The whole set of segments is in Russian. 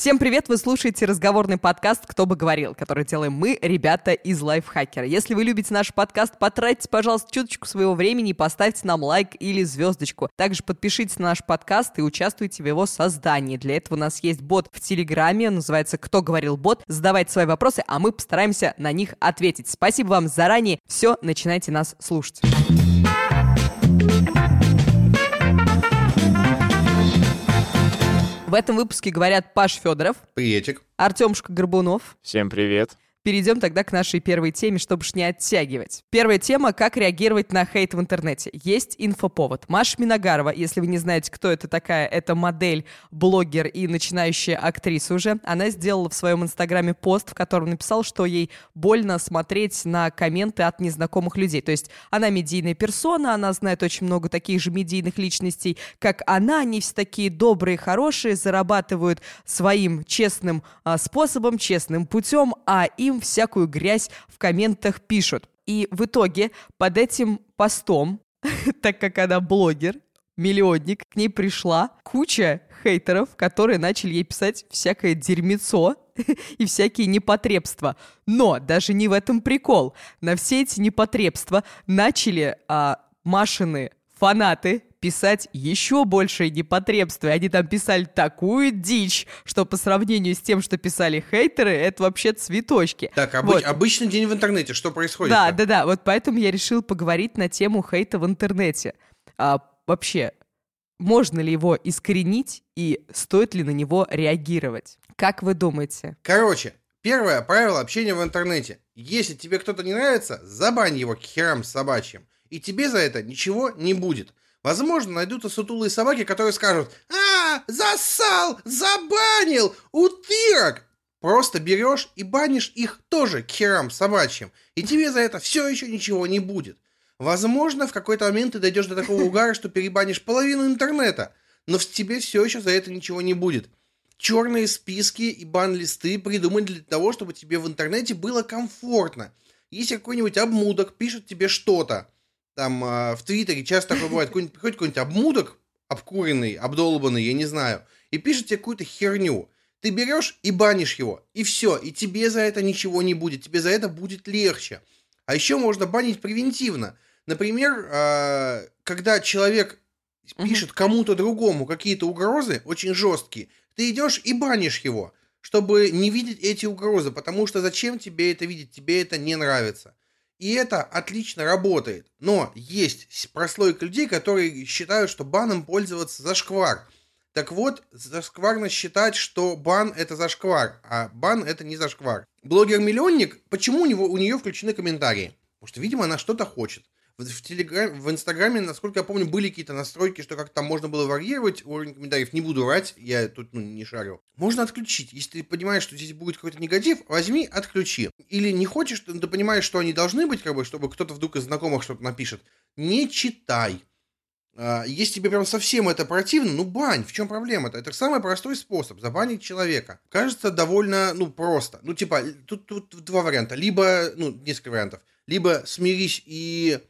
Всем привет! Вы слушаете разговорный подкаст «Кто бы говорил», который делаем мы, ребята из Лайфхакера. Если вы любите наш подкаст, потратьте, пожалуйста, чуточку своего времени и поставьте нам лайк или звездочку. Также подпишитесь на наш подкаст и участвуйте в его создании. Для этого у нас есть бот в Телеграме, называется «Кто говорил бот». Задавайте свои вопросы, а мы постараемся на них ответить. Спасибо вам заранее. Все, начинайте нас слушать. В этом выпуске говорят Паш Федоров, Приветик. Артемушка Горбунов, Всем привет. Перейдем тогда к нашей первой теме, чтобы ж не оттягивать. Первая тема — как реагировать на хейт в интернете. Есть инфоповод. Маша Миногарова, если вы не знаете, кто это такая, это модель, блогер и начинающая актриса уже. Она сделала в своем инстаграме пост, в котором написала, что ей больно смотреть на комменты от незнакомых людей. То есть она медийная персона, она знает очень много таких же медийных личностей, как она. Они все такие добрые, хорошие, зарабатывают своим честным а, способом, честным путем, а им им всякую грязь в комментах пишут. И в итоге под этим постом, так как она блогер, миллионник, к ней пришла куча хейтеров, которые начали ей писать всякое дерьмецо и всякие непотребства. Но даже не в этом прикол. На все эти непотребства начали а, Машины фанаты писать еще больше непотребства. Они там писали такую дичь, что по сравнению с тем, что писали хейтеры, это вообще цветочки. Так, обы- вот. обычный день в интернете, что происходит? Да, да, да. Вот поэтому я решил поговорить на тему хейта в интернете. А, вообще, можно ли его искоренить и стоит ли на него реагировать? Как вы думаете? Короче, первое правило общения в интернете. Если тебе кто-то не нравится, забань его к херам собачьим. И тебе за это ничего не будет. Возможно, найдутся сутулые собаки, которые скажут «А, засал, забанил, утырок!» Просто берешь и банишь их тоже к херам собачьим. И тебе за это все еще ничего не будет. Возможно, в какой-то момент ты дойдешь до такого угара, что перебанишь половину интернета. Но в тебе все еще за это ничего не будет. Черные списки и бан-листы придуманы для того, чтобы тебе в интернете было комфортно. Если какой-нибудь обмудок пишет тебе что-то, там э, в Твиттере часто такое бывает, какой приходит какой-нибудь обмудок, обкуренный, обдолбанный, я не знаю, и пишет тебе какую-то херню. Ты берешь и банишь его, и все, и тебе за это ничего не будет, тебе за это будет легче. А еще можно банить превентивно. Например, э, когда человек пишет кому-то другому какие-то угрозы, очень жесткие, ты идешь и банишь его, чтобы не видеть эти угрозы, потому что зачем тебе это видеть, тебе это не нравится. И это отлично работает. Но есть прослойка людей, которые считают, что баном пользоваться зашквар. Так вот, зашкварно считать, что бан это зашквар, а бан это не зашквар. Блогер-миллионник, почему у, него, у нее включены комментарии? Потому что, видимо, она что-то хочет в, телеграм, в Инстаграме, насколько я помню, были какие-то настройки, что как-то там можно было варьировать уровень комментариев. Не буду врать, я тут ну, не шарю. Можно отключить. Если ты понимаешь, что здесь будет какой-то негатив, возьми, отключи. Или не хочешь, ты понимаешь, что они должны быть, как бы, чтобы кто-то вдруг из знакомых что-то напишет. Не читай. А, если тебе прям совсем это противно, ну бань, в чем проблема-то? Это самый простой способ забанить человека. Кажется довольно, ну, просто. Ну, типа, тут, тут два варианта. Либо, ну, несколько вариантов. Либо смирись и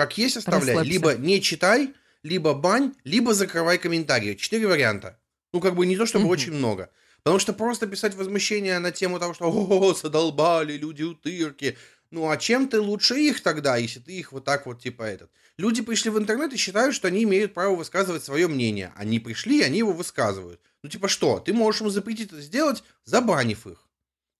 как есть оставляй. Расслабься. Либо не читай, либо бань, либо закрывай комментарии. Четыре варианта. Ну, как бы не то, чтобы угу. очень много. Потому что просто писать возмущение на тему того, что «О, задолбали люди утырки». Ну, а чем ты лучше их тогда, если ты их вот так вот, типа, этот? Люди пришли в интернет и считают, что они имеют право высказывать свое мнение. Они пришли, они его высказывают. Ну, типа, что? Ты можешь им запретить это сделать, забанив их.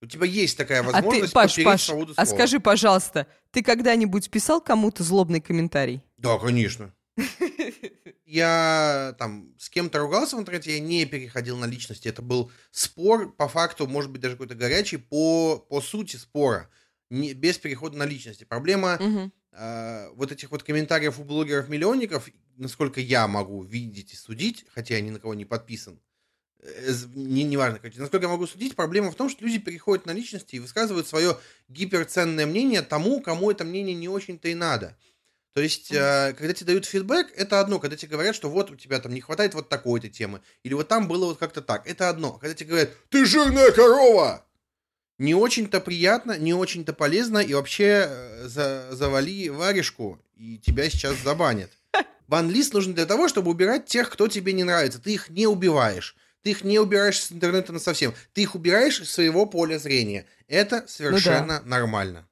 У тебя есть такая возможность а ты, Паш, Паш, свободу а слова. А скажи, пожалуйста, ты когда-нибудь писал кому-то злобный комментарий? Да, конечно. Я там с кем-то ругался в интернете, я не переходил на личности. Это был спор, по факту, может быть, даже какой-то горячий, по, по сути спора, не, без перехода на личности. Проблема угу. э, вот этих вот комментариев у блогеров-миллионников, насколько я могу видеть и судить, хотя я ни на кого не подписан, Э, не, неважно, насколько я могу судить, проблема в том, что люди переходят на личности и высказывают свое гиперценное мнение тому, кому это мнение не очень-то и надо. То есть, э, когда тебе дают фидбэк, это одно, когда тебе говорят, что вот у тебя там не хватает вот такой-то темы, или вот там было вот как-то так, это одно. Когда тебе говорят, ты жирная корова, не очень-то приятно, не очень-то полезно, и вообще э, за, завали варежку, и тебя сейчас забанят. Бан-лист нужен для того, чтобы убирать тех, кто тебе не нравится. Ты их не убиваешь Ты их не убираешь с интернета на совсем. Ты их убираешь из своего поля зрения. Это совершенно ну да. нормально.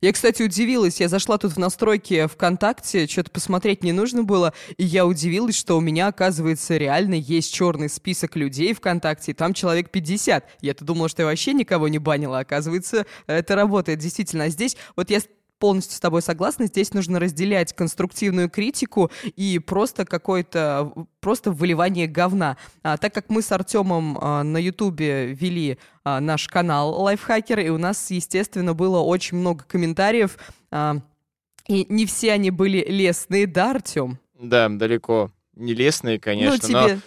Я, кстати, удивилась. Я зашла тут в настройки ВКонтакте, что-то посмотреть не нужно было, и я удивилась, что у меня, оказывается, реально есть черный список людей ВКонтакте, и там человек 50. Я-то думала, что я вообще никого не банила, оказывается, это работает действительно. А здесь вот я полностью с тобой согласна. Здесь нужно разделять конструктивную критику и просто какое-то просто выливание говна. А, так как мы с Артемом а, на Ютубе вели а, наш канал Лайфхакер, и у нас, естественно, было очень много комментариев, а, и не все они были лестные, да, Артем? Да, далеко не лестные, конечно, ну, тебе... но...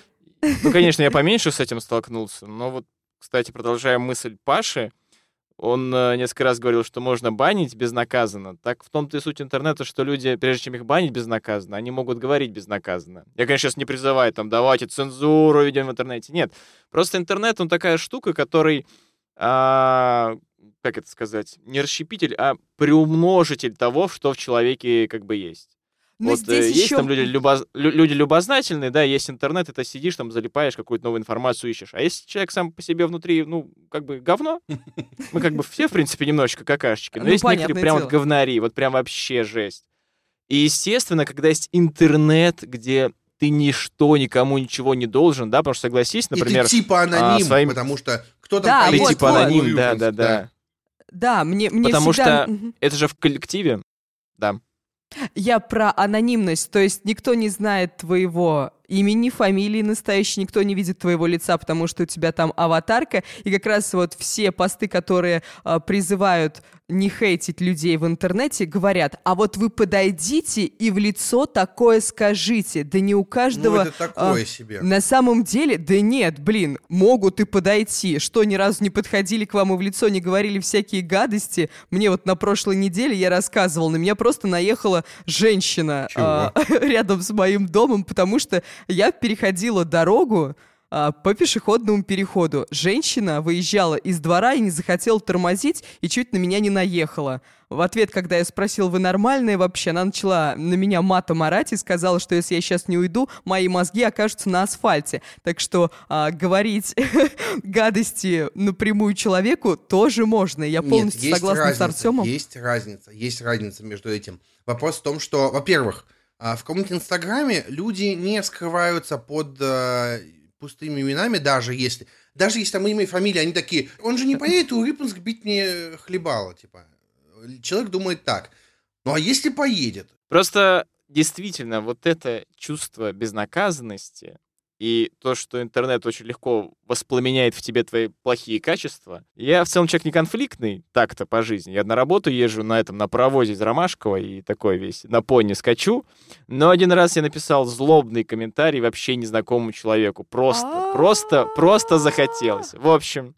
Ну, конечно, я поменьше с этим столкнулся, но вот, кстати, продолжая мысль Паши, он э, несколько раз говорил, что можно банить безнаказанно. Так в том-то и суть интернета, что люди, прежде чем их банить безнаказанно, они могут говорить безнаказанно. Я, конечно, сейчас не призываю, там, давайте цензуру ведем в интернете. Нет. Просто интернет, он такая штука, который, а, как это сказать, не расщепитель, а приумножитель того, что в человеке как бы есть. Но вот здесь э, есть еще... там люди, любоз... люди любознательные, да, есть интернет, и ты сидишь там, залипаешь, какую-то новую информацию ищешь. А если человек сам по себе внутри, ну, как бы говно, мы как бы все, в принципе, немножечко какашечки, но ну, есть некоторые прям вот говнари, вот прям вообще жесть. И, естественно, когда есть интернет, где ты ничто никому ничего не должен, да, потому что согласись, например... И ты типа а, аноним, а, своим... потому что кто-то... Да, ты вот, типа вот. аноним, да, да, да. Да, мне, мне Потому всегда... что это же в коллективе, да. Я про анонимность, то есть никто не знает твоего имени, фамилии настоящей, никто не видит твоего лица, потому что у тебя там аватарка, и как раз вот все посты, которые э, призывают не хейтить людей в интернете, говорят, а вот вы подойдите и в лицо такое скажите. Да не у каждого... Ну, это такое а, себе. На самом деле, да нет, блин, могут и подойти. Что, ни разу не подходили к вам и в лицо не говорили всякие гадости? Мне вот на прошлой неделе я рассказывал, на меня просто наехала женщина а, рядом с моим домом, потому что я переходила дорогу, а, по пешеходному переходу. Женщина выезжала из двора и не захотела тормозить и чуть на меня не наехала. В ответ, когда я спросил, вы нормальные вообще, она начала на меня матом орать и сказала, что если я сейчас не уйду, мои мозги окажутся на асфальте. Так что а, говорить гадости напрямую человеку тоже можно. Я полностью Нет, согласна разница, с Артемом. Есть разница, есть разница между этим. Вопрос в том, что, во-первых, в каком-нибудь Инстаграме люди не скрываются под э, пустыми именами, даже если... Даже если там имя и фамилия, они такие, он же не поедет у Риппенск бить мне хлебало, типа. Человек думает так. Ну а если поедет? Просто действительно вот это чувство безнаказанности, и то, что интернет очень легко воспламеняет в тебе твои плохие качества. Я в целом человек не конфликтный, так-то по жизни. Я на работу езжу на этом, на паровозе из Ромашкова и такой весь, на пони скачу. Но один раз я написал злобный комментарий вообще незнакомому человеку. Просто, просто, просто захотелось. В общем,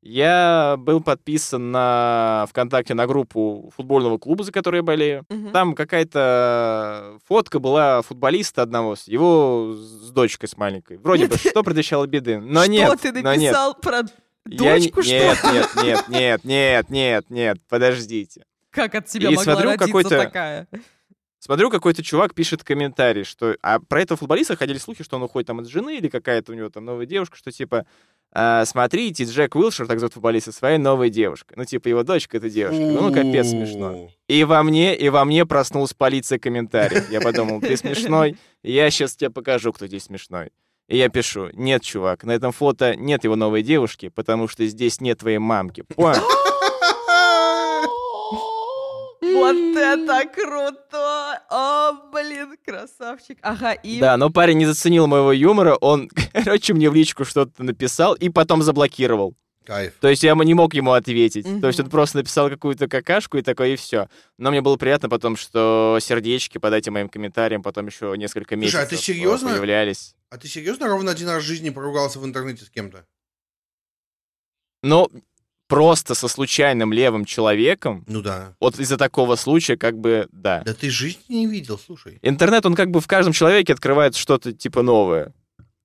я был подписан на ВКонтакте на группу футбольного клуба, за который я болею. Угу. Там какая-то фотка была футболиста одного, его с дочкой с маленькой. Вроде бы, что предвещало беды. Но что нет. ты написал нет. про дочку, я... что? Нет, нет, нет, нет, нет, нет, нет, подождите. Как от тебя И могла смотрю, родиться такая? Смотрю, какой-то чувак пишет комментарий, что... А про этого футболиста ходили слухи, что он уходит там от жены или какая-то у него там новая девушка, что типа а, смотрите, Джек Уилшер, так зовут футболиста, своей новой девушкой. Ну, типа, его дочка — это девушка. Ну, капец смешно. И во мне, и во мне проснулась полиция комментариев. Я подумал, ты смешной, я сейчас тебе покажу, кто здесь смешной. И я пишу, нет, чувак, на этом фото нет его новой девушки, потому что здесь нет твоей мамки. Понял? Вот это круто! О, блин, красавчик. Ага, и... Да, но парень не заценил моего юмора, он, короче, мне в личку что-то написал и потом заблокировал. Кайф. То есть я не мог ему ответить. Mm-hmm. То есть он просто написал какую-то какашку и такое, и все. Но мне было приятно потом, что сердечки под этим моим комментарием потом еще несколько месяцев Слушай, а ты серьезно? появлялись. А ты серьезно ровно один раз в жизни поругался в интернете с кем-то? Ну, просто со случайным левым человеком. Ну да. Вот из-за такого случая, как бы, да. Да ты жизни не видел, слушай. Интернет, он как бы в каждом человеке открывает что-то типа новое.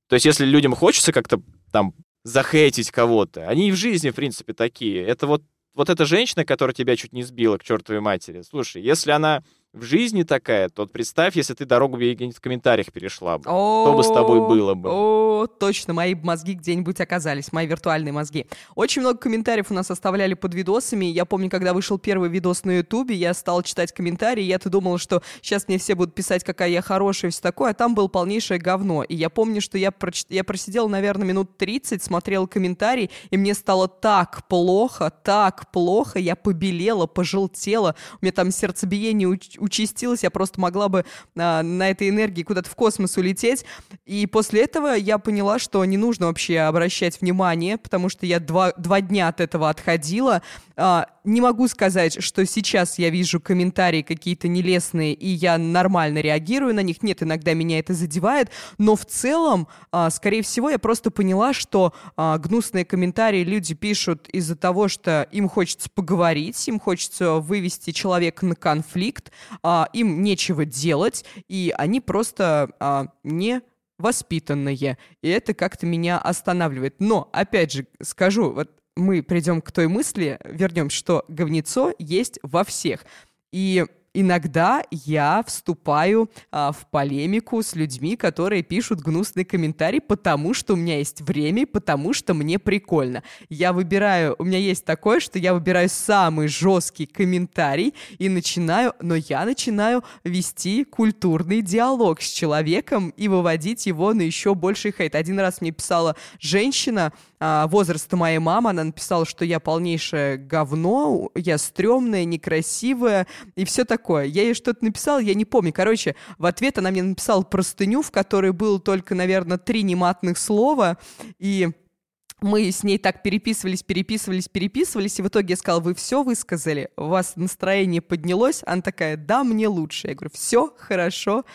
То есть, если людям хочется как-то там захейтить кого-то, они и в жизни, в принципе, такие. Это вот, вот эта женщина, которая тебя чуть не сбила к чертовой матери. Слушай, если она в жизни такая, то представь, если ты дорогу где-нибудь в комментариях перешла бы. Что бы с тобой было бы? О, точно, мои мозги где-нибудь оказались, мои виртуальные мозги. Очень много комментариев у нас оставляли под видосами. Я помню, когда вышел первый видос на Ютубе, я стал читать комментарии, я-то думал, что сейчас мне все будут писать, какая я хорошая и все такое, а там было полнейшее говно. И я помню, что я, проч... я просидел, наверное, минут 30, смотрел комментарии, и мне стало так плохо, так плохо, я побелела, пожелтела, у меня там сердцебиение участилось, я просто могла бы а, на этой энергии куда-то в космос улететь. И после этого я поняла, что не нужно вообще обращать внимание, потому что я два, два дня от этого отходила. А, не могу сказать, что сейчас я вижу комментарии какие-то нелестные, и я нормально реагирую на них. Нет, иногда меня это задевает, но в целом, а, скорее всего, я просто поняла, что а, гнусные комментарии люди пишут из-за того, что им хочется поговорить, им хочется вывести человека на конфликт, им нечего делать, и они просто не воспитанные, и это как-то меня останавливает. Но, опять же, скажу, вот мы придем к той мысли, вернемся, что говнецо есть во всех. И иногда я вступаю а, в полемику с людьми, которые пишут гнусный комментарий, потому что у меня есть время, потому что мне прикольно. Я выбираю, у меня есть такое, что я выбираю самый жесткий комментарий и начинаю, но я начинаю вести культурный диалог с человеком и выводить его на еще больший хейт. Один раз мне писала женщина, возраста моей мамы, она написала, что я полнейшее говно, я стрёмная, некрасивая и все такое. Я ей что-то написала, я не помню. Короче, в ответ она мне написала простыню, в которой было только, наверное, три нематных слова, и мы с ней так переписывались, переписывались, переписывались, и в итоге я сказала, вы все высказали, у вас настроение поднялось, она такая, да, мне лучше. Я говорю, все хорошо,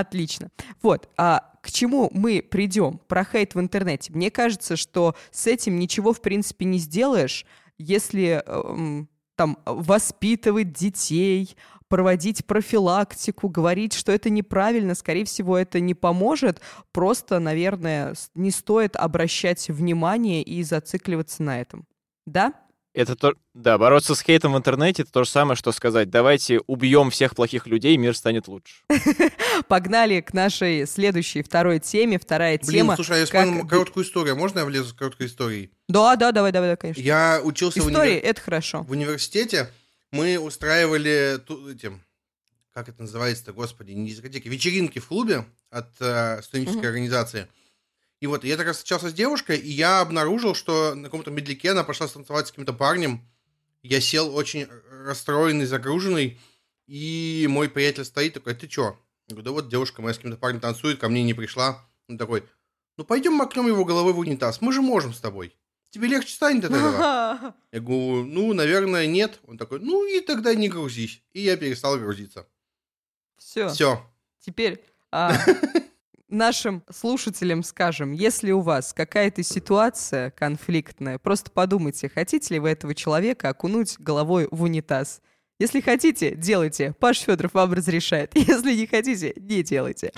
отлично. Вот, а к чему мы придем про хейт в интернете? Мне кажется, что с этим ничего, в принципе, не сделаешь, если эм, там воспитывать детей, проводить профилактику, говорить, что это неправильно, скорее всего, это не поможет. Просто, наверное, не стоит обращать внимание и зацикливаться на этом. Да? Это то, да, бороться с хейтом в интернете это то же самое, что сказать, давайте убьем всех плохих людей, и мир станет лучше. Погнали к нашей следующей, второй теме. Вторая Блин, тема. слушай, а я вспомнил как... короткую историю. Можно я влезу с короткой историей? Да, да, давай, давай, конечно. Я учился Истории, в универ... это хорошо. В университете мы устраивали этим, как это называется-то, господи, не дискотеки, вечеринки в клубе от э, студенческой угу. организации. И вот я тогда встречался с девушкой, и я обнаружил, что на каком-то медляке она пошла станцевать с каким-то парнем. Я сел очень расстроенный, загруженный, и мой приятель стоит такой, ты чё? Я говорю, да вот девушка моя с каким-то парнем танцует, ко мне не пришла. Он такой, ну пойдем макнем его головой в унитаз, мы же можем с тобой. Тебе легче станет от этого? Я говорю, ну, наверное, нет. Он такой, ну и тогда не грузись. И я перестал грузиться. Все. Все. Теперь а, нашим слушателям скажем, если у вас какая-то ситуация конфликтная, просто подумайте, хотите ли вы этого человека окунуть головой в унитаз. Если хотите, делайте. Паш Федоров вам разрешает. Если не хотите, не делайте.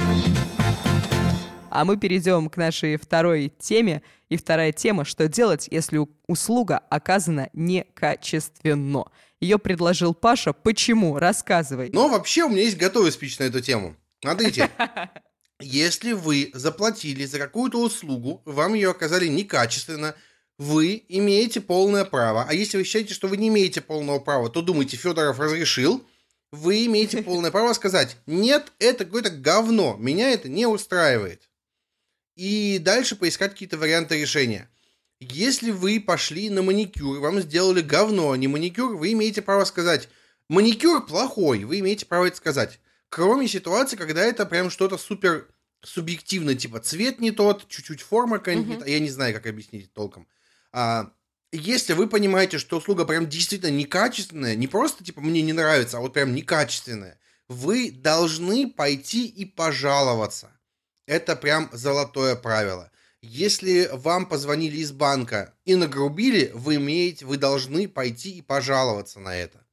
А мы перейдем к нашей второй теме. И вторая тема, что делать, если услуга оказана некачественно. Ее предложил Паша. Почему? Рассказывай. Ну, вообще, у меня есть готовый спич на эту тему. Смотрите, Если вы заплатили за какую-то услугу, вам ее оказали некачественно, вы имеете полное право. А если вы считаете, что вы не имеете полного права, то думайте, Федоров разрешил. Вы имеете полное право сказать, нет, это какое-то говно, меня это не устраивает. И дальше поискать какие-то варианты решения. Если вы пошли на маникюр, вам сделали говно, а не маникюр, вы имеете право сказать, маникюр плохой, вы имеете право это сказать. Кроме ситуации, когда это прям что-то супер субъективное, типа цвет не тот, чуть-чуть форма какая-нибудь, mm-hmm. я не знаю, как объяснить толком. А, если вы понимаете, что услуга прям действительно некачественная, не просто типа мне не нравится, а вот прям некачественная, вы должны пойти и пожаловаться. Это прям золотое правило. Если вам позвонили из банка и нагрубили, вы имеете, вы должны пойти и пожаловаться на это.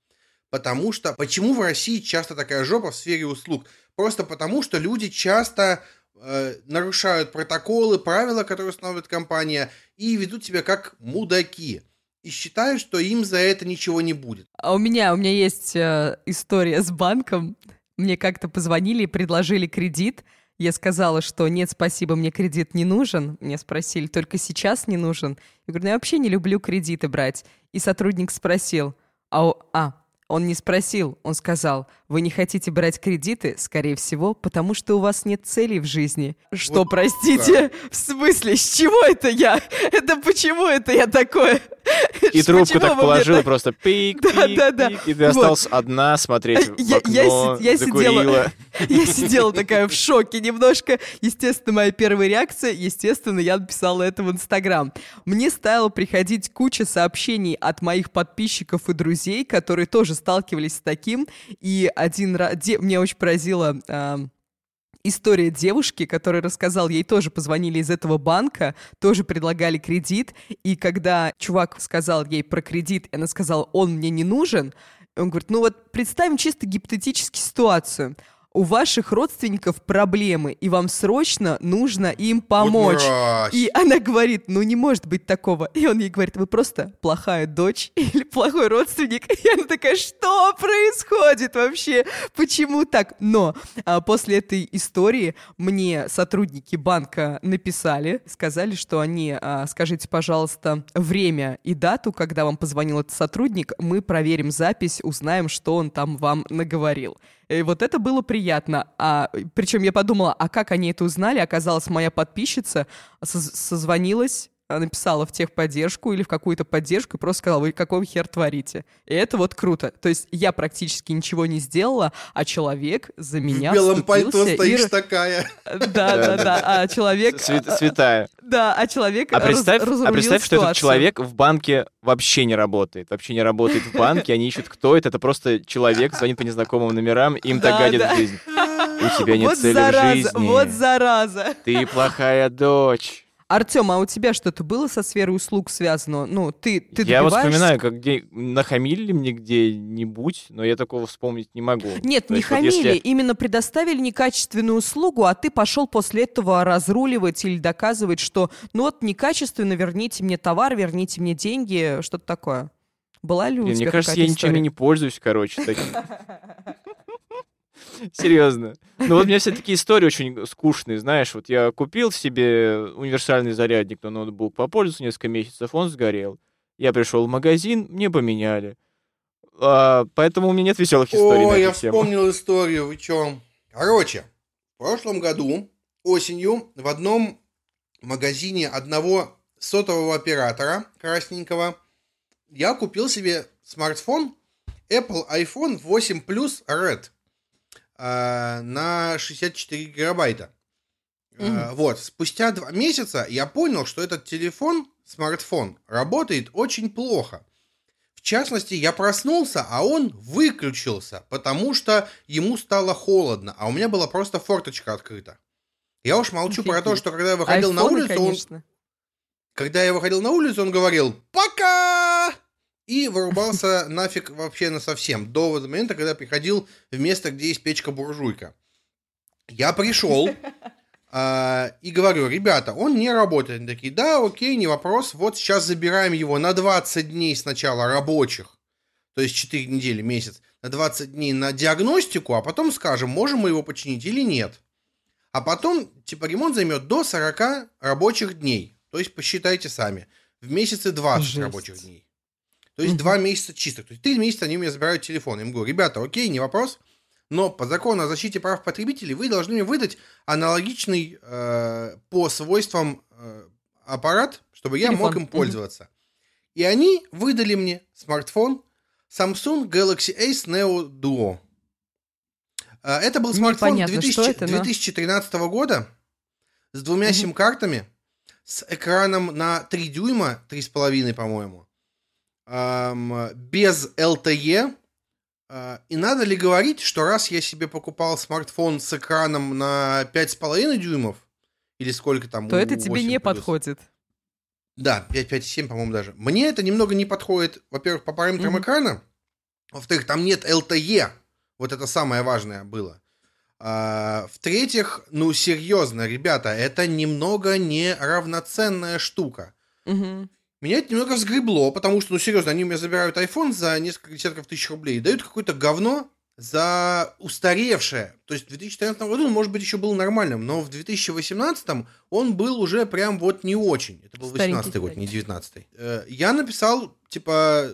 Потому что, почему в России часто такая жопа в сфере услуг? Просто потому, что люди часто э, нарушают протоколы, правила, которые устанавливает компания, и ведут себя как мудаки. и считают, что им за это ничего не будет. А у меня, у меня есть э, история с банком. Мне как-то позвонили и предложили кредит. Я сказала, что нет, спасибо, мне кредит не нужен. Мне спросили, только сейчас не нужен. Я говорю, ну я вообще не люблю кредиты брать. И сотрудник спросил, а, а он не спросил, он сказал, вы не хотите брать кредиты, скорее всего, потому что у вас нет целей в жизни. Что, вот простите? Да. В смысле, с чего это я? Это почему это я такое? И трубку так положила так... просто пик, да, пик, да, да. пик, и ты вот. осталась одна смотреть в я, окно, я, я, сидела, я сидела такая в шоке немножко. Естественно, моя первая реакция, естественно, я написала это в Инстаграм. Мне стало приходить куча сообщений от моих подписчиков и друзей, которые тоже сталкивались с таким. И один раз... Де... Очень поразило... Э, история девушки, которая рассказал, ей тоже позвонили из этого банка, тоже предлагали кредит, и когда чувак сказал ей про кредит, она сказала, он мне не нужен, он говорит, ну вот представим чисто гипотетически ситуацию у ваших родственников проблемы, и вам срочно нужно им помочь. И она говорит, ну не может быть такого. И он ей говорит, вы просто плохая дочь или плохой родственник. И она такая, что происходит вообще? Почему так? Но а, после этой истории мне сотрудники банка написали, сказали, что они, а, скажите, пожалуйста, время и дату, когда вам позвонил этот сотрудник, мы проверим запись, узнаем, что он там вам наговорил. И вот это было приятно. А, причем я подумала, а как они это узнали? Оказалось, моя подписчица созвонилась написала в техподдержку или в какую-то поддержку и просто сказала, вы какого хер творите? И это вот круто. То есть я практически ничего не сделала, а человек за меня В белом пальто стоишь и... такая. Да, да, да. А человек... Святая. Да, а человек А представь, а представь что этот человек в банке вообще не работает. Вообще не работает в банке, они ищут, кто это. Это просто человек, звонит по незнакомым номерам, им так гадит жизнь. У тебя нет цели в жизни. Вот зараза. Ты плохая дочь. Артем, а у тебя что-то было со сферой услуг связано? Ну, ты, ты Я вот вспоминаю, как где нахамили мне где-нибудь, но я такого вспомнить не могу. Нет, То не хамили, вот если... именно предоставили некачественную услугу, а ты пошел после этого разруливать или доказывать, что ну вот некачественно, верните мне товар, верните мне деньги, что-то такое. Была ли у Блин, тебя Мне кажется, я ничем не пользуюсь, короче, таким. Серьезно. Ну вот у меня все такие истории очень скучные, знаешь. Вот я купил себе универсальный зарядник на ноутбук, попользовался несколько месяцев, он сгорел. Я пришел в магазин, мне поменяли. А, поэтому у меня нет веселых историй О, я тему. вспомнил историю, вы чё? Короче, в прошлом году осенью в одном магазине одного сотового оператора красненького я купил себе смартфон Apple iPhone 8 Plus Red э, на 64 гигабайта. Mm-hmm. Э, вот, спустя два месяца я понял, что этот телефон, смартфон, работает очень плохо. В частности, я проснулся, а он выключился, потому что ему стало холодно, а у меня была просто форточка открыта. Я уж молчу про то, что когда я выходил Айфоны, на улицу, конечно. он... Когда я выходил на улицу, он говорил «Пока!» И вырубался нафиг вообще на совсем до момента, когда приходил в место, где есть печка-буржуйка. Я пришел э, и говорю, ребята, он не работает. Они такие, да, окей, не вопрос, вот сейчас забираем его на 20 дней сначала рабочих, то есть 4 недели, месяц, на 20 дней на диагностику, а потом скажем, можем мы его починить или нет. А потом, типа, ремонт займет до 40 рабочих дней. То есть посчитайте сами. В месяце 20 Жесть. рабочих дней. То есть mm-hmm. два месяца чистых. То есть три месяца они у меня забирают телефон. Я им говорю, ребята, окей, не вопрос, но по закону о защите прав потребителей вы должны мне выдать аналогичный э, по свойствам э, аппарат, чтобы Телефон. я мог им пользоваться. Mm-hmm. И они выдали мне смартфон Samsung Galaxy Ace Neo Duo. Э, это был смартфон 2000, это, 2013 года с двумя mm-hmm. сим-картами, с экраном на 3 дюйма, 3,5, по-моему, без LTE. Э, и надо ли говорить, что раз я себе покупал смартфон с экраном на 5,5 дюймов, или сколько там? То это тебе не плюс, подходит. Да, 5,5,7, по-моему, даже. Мне это немного не подходит, во-первых, по параметрам mm-hmm. экрана. Во-вторых, там нет LTE. Вот это самое важное было. А, в-третьих, ну, серьезно, ребята, это немного неравноценная штука. Угу. Меня это немного взгребло, потому что, ну, серьезно, они у меня забирают iPhone за несколько десятков тысяч рублей и дают какое-то говно за устаревшее. То есть в 2014 году он, может быть, еще был нормальным, но в 2018 он был уже прям вот не очень. Это был 18 год, не 19 -й. Я написал, типа,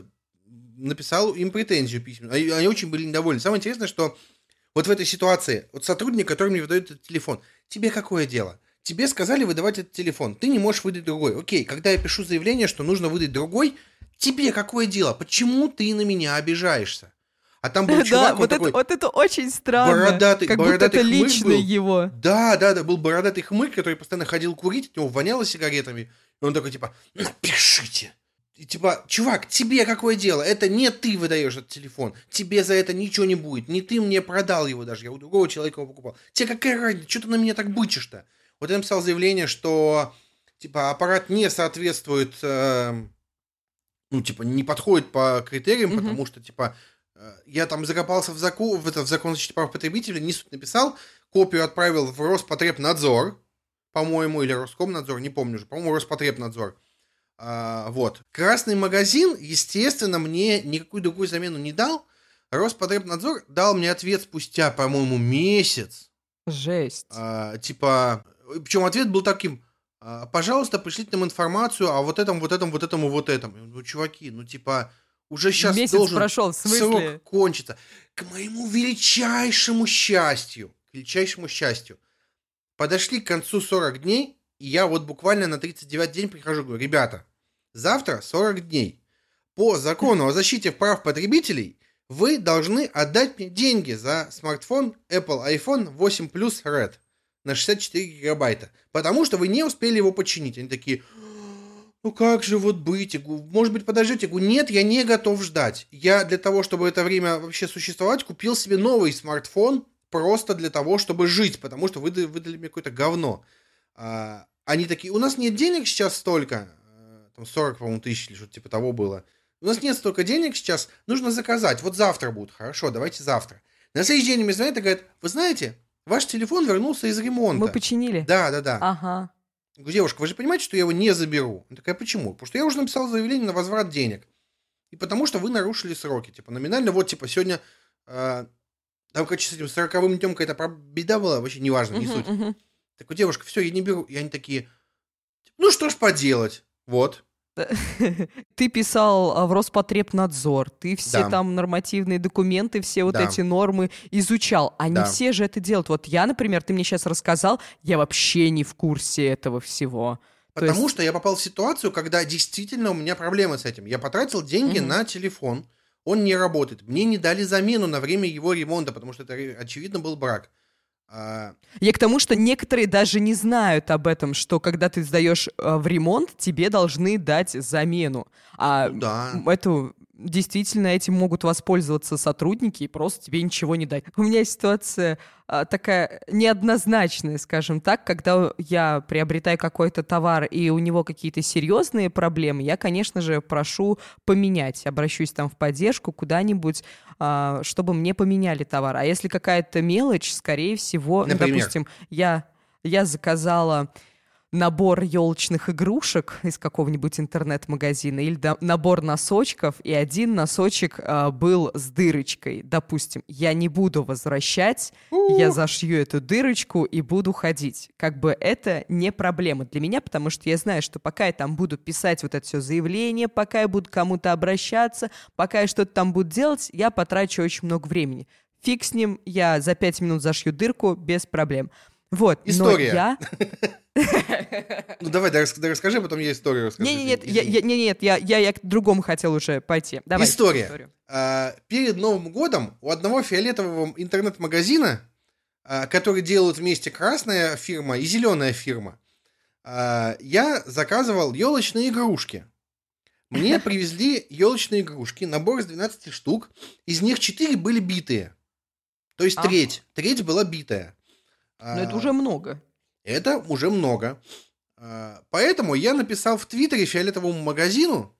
написал им претензию письменную. Они, они очень были недовольны. Самое интересное, что вот в этой ситуации, вот сотрудник, который мне выдает этот телефон, тебе какое дело? Тебе сказали выдавать этот телефон, ты не можешь выдать другой. Окей, когда я пишу заявление, что нужно выдать другой, тебе какое дело? Почему ты на меня обижаешься? А там был чувак, да, вот, такой, это, вот это очень странно. Бородатый, как бородатый будто это лично был. его. Да, да, да, был бородатый хмырь, который постоянно ходил курить, от него воняло сигаретами. И он такой, типа, напишите. И типа, чувак, тебе какое дело? Это не ты выдаешь этот телефон. Тебе за это ничего не будет. Не ты мне продал его даже. Я у другого человека его покупал. Тебе какая разница? Что ты на меня так бычишь-то? Вот я написал заявление, что типа аппарат не соответствует, э, ну, типа, не подходит по критериям, mm-hmm. потому что, типа, э, я там закопался в, закон, в, это, в закон защиты прав потребителя, не суть написал, копию отправил в Роспотребнадзор, по-моему, или Роскомнадзор, не помню уже, по-моему, Роспотребнадзор. А, вот. Красный магазин, естественно, мне никакую другую замену не дал. Роспотребнадзор дал мне ответ спустя, по-моему, месяц. Жесть. А, типа, причем ответ был таким, «А, пожалуйста, пришлите нам информацию о вот этом, вот этом, вот этом и вот этом. Ну, чуваки, ну, типа, уже сейчас Месяц должен прошел, в смысле? срок кончиться. К моему величайшему счастью, к величайшему счастью, подошли к концу 40 дней, и я вот буквально на 39 день прихожу, говорю, ребята, завтра 40 дней. По закону о защите прав потребителей вы должны отдать мне деньги за смартфон Apple iPhone 8 Plus Red на 64 гигабайта, потому что вы не успели его починить. Они такие, ну как же вот быть? может быть, подождете? Я говорю, нет, я не готов ждать. Я для того, чтобы это время вообще существовать, купил себе новый смартфон просто для того, чтобы жить, потому что выдали, выдали мне какое-то говно. А, они такие, у нас нет денег сейчас столько, э, там 40, по-моему, тысяч или что-то типа того было. У нас нет столько денег сейчас, нужно заказать. Вот завтра будет. Хорошо, давайте завтра. На следующий день мне звонят и говорят, вы знаете, Ваш телефон вернулся из ремонта. Мы починили? Да, да, да. Ага. Говорю, девушка, вы же понимаете, что я его не заберу? Она такая, почему? Потому что я уже написал заявление на возврат денег. И потому что вы нарушили сроки. Типа, номинально, вот, типа, сегодня... Э, там, короче, с этим сороковым днем какая-то беда была, вообще неважно, не uh-huh, суть. Uh-huh. Так вот, девушка, все, я не беру. И они такие, ну что ж поделать, вот. Ты писал а, в Роспотребнадзор, ты все да. там нормативные документы, все вот да. эти нормы изучал. Они да. все же это делают. Вот я, например, ты мне сейчас рассказал, я вообще не в курсе этого всего. Потому есть... что я попал в ситуацию, когда действительно у меня проблемы с этим. Я потратил деньги угу. на телефон, он не работает. Мне не дали замену на время его ремонта, потому что это, очевидно, был брак. А... Я к тому, что некоторые даже не знают об этом, что когда ты сдаешь э, в ремонт, тебе должны дать замену. А ну да. эту действительно этим могут воспользоваться сотрудники и просто тебе ничего не дать. У меня ситуация а, такая неоднозначная, скажем так, когда я приобретаю какой-то товар и у него какие-то серьезные проблемы, я, конечно же, прошу поменять, обращусь там в поддержку куда-нибудь, а, чтобы мне поменяли товар. А если какая-то мелочь, скорее всего, ну, допустим, я я заказала набор елочных игрушек из какого-нибудь интернет-магазина или да, набор носочков, и один носочек а, был с дырочкой. Допустим, я не буду возвращать, я зашью эту дырочку и буду ходить. Как бы это не проблема для меня, потому что я знаю, что пока я там буду писать вот это все заявление, пока я буду кому-то обращаться, пока я что-то там буду делать, я потрачу очень много времени. Фиг с ним, я за пять минут зашью дырку без проблем. Вот, История. но я... Ну давай, да, расскажи, а потом я историю расскажу. Не, не, нет, я, я, не, нет, я, я, я к другому хотел уже пойти. Давай. История. А, перед Новым годом у одного фиолетового интернет-магазина, а, который делают вместе красная фирма и зеленая фирма, а, я заказывал елочные игрушки. Мне привезли елочные игрушки, набор из 12 штук, из них 4 были битые. То есть треть, треть была битая. Но это уже много. Это уже много. А, поэтому я написал в Твиттере фиолетовому магазину,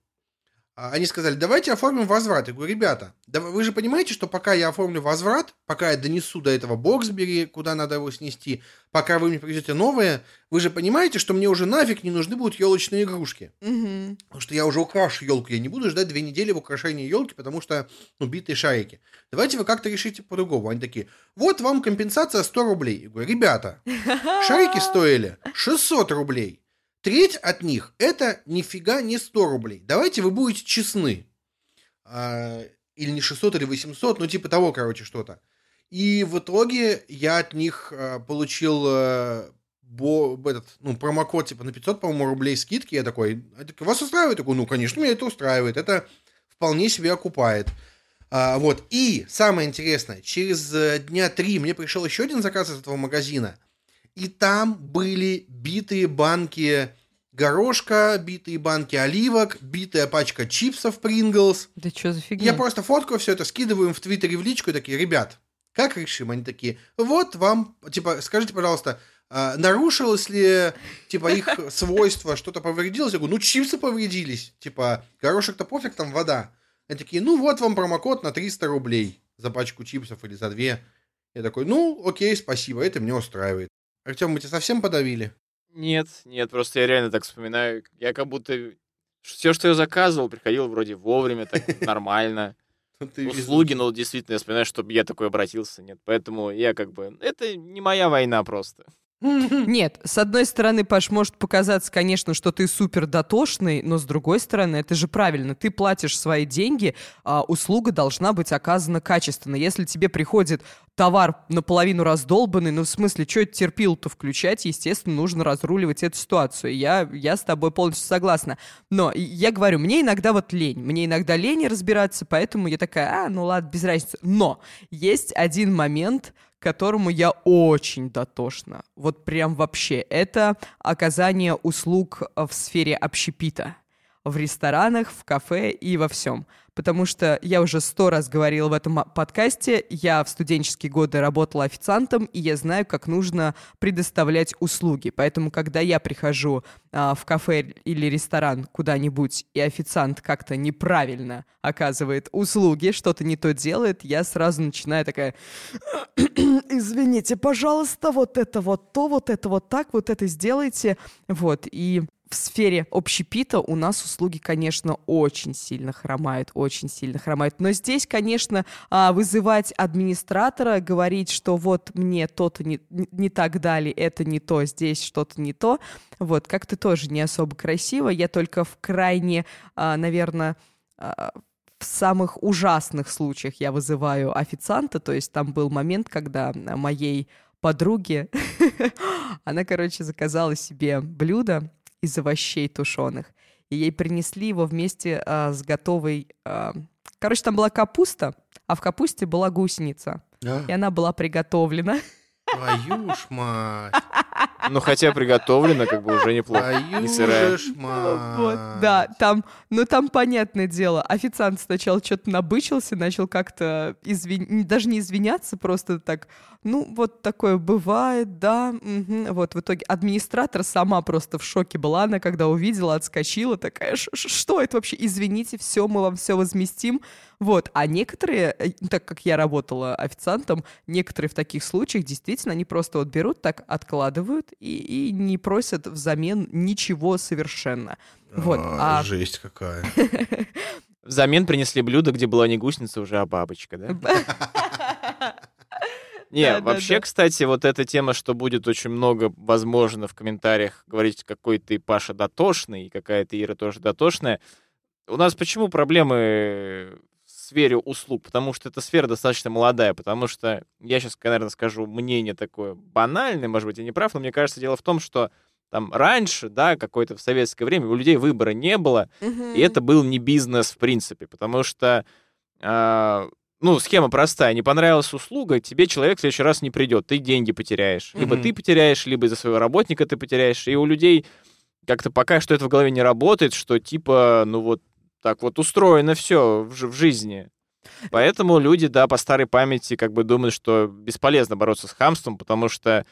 они сказали, давайте оформим возврат. Я говорю, ребята, да вы же понимаете, что пока я оформлю возврат, пока я донесу до этого Боксбери, куда надо его снести, пока вы мне привезете новое, вы же понимаете, что мне уже нафиг не нужны будут елочные игрушки. Угу. Потому что я уже украшу елку, я не буду ждать две недели в украшении елки, потому что убитые шарики. Давайте вы как-то решите по-другому. Они такие, вот вам компенсация 100 рублей. Я говорю, ребята, шарики стоили 600 рублей. Треть от них это нифига не 100 рублей. Давайте вы будете честны. А, или не 600, или 800, ну типа того, короче, что-то. И в итоге я от них а, получил а, бо, этот, ну, промокод типа на 500, по-моему, рублей скидки. Я такой, вас устраивает? Я такой, ну, конечно, меня это устраивает. Это вполне себе окупает. А, вот. И самое интересное, через э, дня три мне пришел еще один заказ из этого магазина – и там были битые банки горошка, битые банки оливок, битая пачка чипсов Принглс. Да что за фигня? Я просто фоткаю все это, скидываю им в Твиттере в личку и такие, ребят, как решим? Они такие, вот вам, типа, скажите, пожалуйста, а, нарушилось ли, типа, их свойство, что-то повредилось? Я говорю, ну, чипсы повредились. Типа, горошек-то пофиг, там вода. Они такие, ну, вот вам промокод на 300 рублей за пачку чипсов или за две. Я такой, ну, окей, спасибо, это меня устраивает. Артем, мы тебя совсем подавили? Нет, нет, просто я реально так вспоминаю. Я как будто все, что я заказывал, приходило вроде вовремя, так нормально. Ну, Услуги, но действительно, я вспоминаю, чтобы я такой обратился. Нет, поэтому я как бы... Это не моя война просто. Нет, с одной стороны, Паш, может показаться, конечно, что ты супер дотошный, но с другой стороны, это же правильно. Ты платишь свои деньги, а услуга должна быть оказана качественно. Если тебе приходит товар наполовину раздолбанный, ну, в смысле, что это терпил-то включать, естественно, нужно разруливать эту ситуацию. Я, я с тобой полностью согласна. Но я говорю, мне иногда вот лень. Мне иногда лень разбираться, поэтому я такая, а, ну ладно, без разницы. Но есть один момент, которому я очень дотошна. Вот прям вообще. Это оказание услуг в сфере общепита. В ресторанах, в кафе и во всем потому что я уже сто раз говорила в этом подкасте, я в студенческие годы работала официантом, и я знаю, как нужно предоставлять услуги. Поэтому, когда я прихожу а, в кафе или ресторан куда-нибудь, и официант как-то неправильно оказывает услуги, что-то не то делает, я сразу начинаю такая, извините, пожалуйста, вот это вот то, вот это вот так, вот это сделайте. Вот, и в сфере общепита у нас услуги, конечно, очень сильно хромают, очень сильно хромают. Но здесь, конечно, а, вызывать администратора, говорить, что вот мне то-то не, не так дали, это не то, здесь что-то не то, вот, как-то тоже не особо красиво. Я только в крайне, а, наверное, а, в самых ужасных случаях я вызываю официанта, то есть там был момент, когда моей подруге, она, короче, заказала себе блюдо, из овощей тушеных. И ей принесли его вместе а, с готовой... А... Короче, там была капуста, а в капусте была гусеница. А? И она была приготовлена. Твою ж мать. Ну, хотя приготовлено, как бы уже неплохо. Твою не сырая. ж мать. Вот, да, там, ну там понятное дело, официант сначала что-то набычился, начал как-то извин... даже не извиняться, просто так, ну, вот такое бывает, да, угу. вот в итоге администратор сама просто в шоке была, она когда увидела, отскочила, такая, что это вообще, извините, все, мы вам все возместим, вот, а некоторые, э, так как я работала официантом, некоторые в таких случаях действительно, они просто вот берут так, откладывают и, и не просят взамен ничего совершенно. Вот, а, а... Жесть какая. Взамен принесли блюдо, где была не гусеница уже, а бабочка, да? Не, да, вообще, да, да. кстати, вот эта тема, что будет очень много, возможно, в комментариях говорить, какой ты Паша дотошный, какая ты Ира тоже дотошная. У нас почему проблемы сфере услуг? Потому что эта сфера достаточно молодая, потому что я сейчас, наверное, скажу мнение такое банальное, может быть, я не прав, но мне кажется, дело в том, что там раньше, да, какое-то в советское время у людей выбора не было, и это был не бизнес в принципе, потому что э, ну, схема простая. Не понравилась услуга, тебе человек в следующий раз не придет. Ты деньги потеряешь. Mm-hmm. Либо ты потеряешь, либо из-за своего работника ты потеряешь. И у людей как-то пока что это в голове не работает, что типа, ну вот так вот устроено все в, в жизни. Поэтому люди, да, по старой памяти как бы думают, что бесполезно бороться с хамством, потому что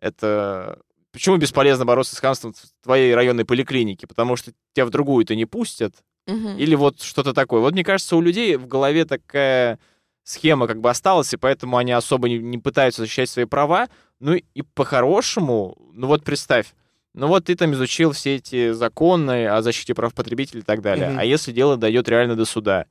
это... Почему бесполезно бороться с хамством в твоей районной поликлинике? Потому что тебя в другую-то не пустят, Угу. Или вот что-то такое. Вот мне кажется, у людей в голове такая схема как бы осталась, и поэтому они особо не, не пытаются защищать свои права. Ну и по-хорошему, ну вот представь, ну вот ты там изучил все эти законы о защите прав потребителей и так далее. Угу. А если дело дойдет реально до суда?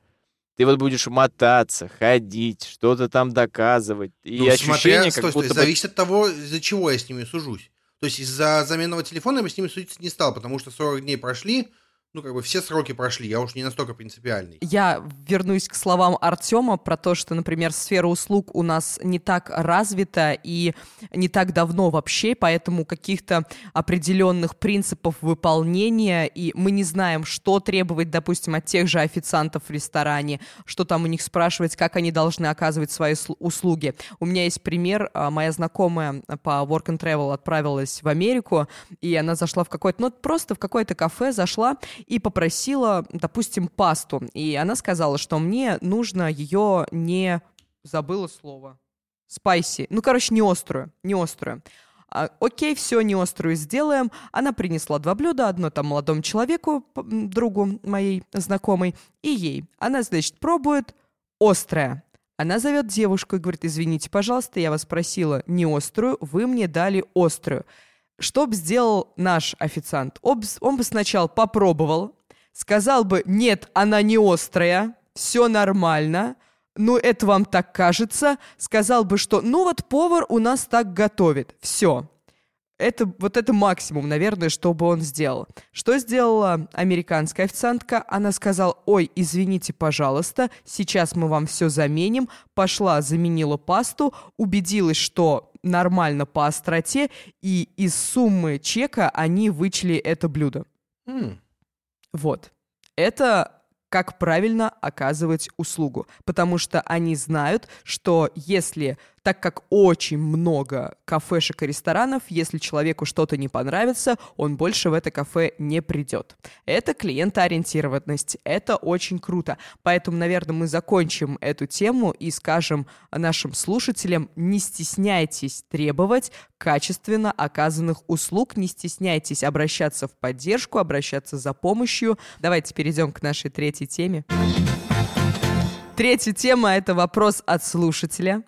Ты вот будешь мотаться, ходить, что-то там доказывать. И ну, ощущение, смотря, как стой, будто стой, зависит от того, из-за чего я с ними сужусь. То есть из-за заменного телефона я с ними судиться не стал, потому что 40 дней прошли, ну, как бы все сроки прошли, я уж не настолько принципиальный. Я вернусь к словам Артема про то, что, например, сфера услуг у нас не так развита и не так давно вообще, поэтому каких-то определенных принципов выполнения, и мы не знаем, что требовать, допустим, от тех же официантов в ресторане, что там у них спрашивать, как они должны оказывать свои услуги. У меня есть пример, а, моя знакомая по Work and Travel отправилась в Америку, и она зашла в какой-то, ну, просто в какое-то кафе зашла, и попросила, допустим, пасту. И она сказала, что мне нужно ее не... Забыла слово. Спайси. Ну, короче, не острую. Не острую. А, окей, все, не острую сделаем. Она принесла два блюда, одно там молодому человеку, другу моей знакомой, и ей. Она, значит, пробует острое. Она зовет девушку и говорит, извините, пожалуйста, я вас просила не острую, вы мне дали острую. Что бы сделал наш официант? Он, бы сначала попробовал, сказал бы, нет, она не острая, все нормально, ну, это вам так кажется, сказал бы, что, ну, вот повар у нас так готовит, все. Это, вот это максимум, наверное, что бы он сделал. Что сделала американская официантка? Она сказала, ой, извините, пожалуйста, сейчас мы вам все заменим. Пошла, заменила пасту, убедилась, что нормально по остроте, и из суммы чека они вычли это блюдо. Mm. Вот. Это как правильно оказывать услугу, потому что они знают, что если так как очень много кафешек и ресторанов, если человеку что-то не понравится, он больше в это кафе не придет. Это клиентоориентированность, это очень круто. Поэтому, наверное, мы закончим эту тему и скажем нашим слушателям, не стесняйтесь требовать качественно оказанных услуг, не стесняйтесь обращаться в поддержку, обращаться за помощью. Давайте перейдем к нашей третьей теме. Третья тема — это вопрос от слушателя.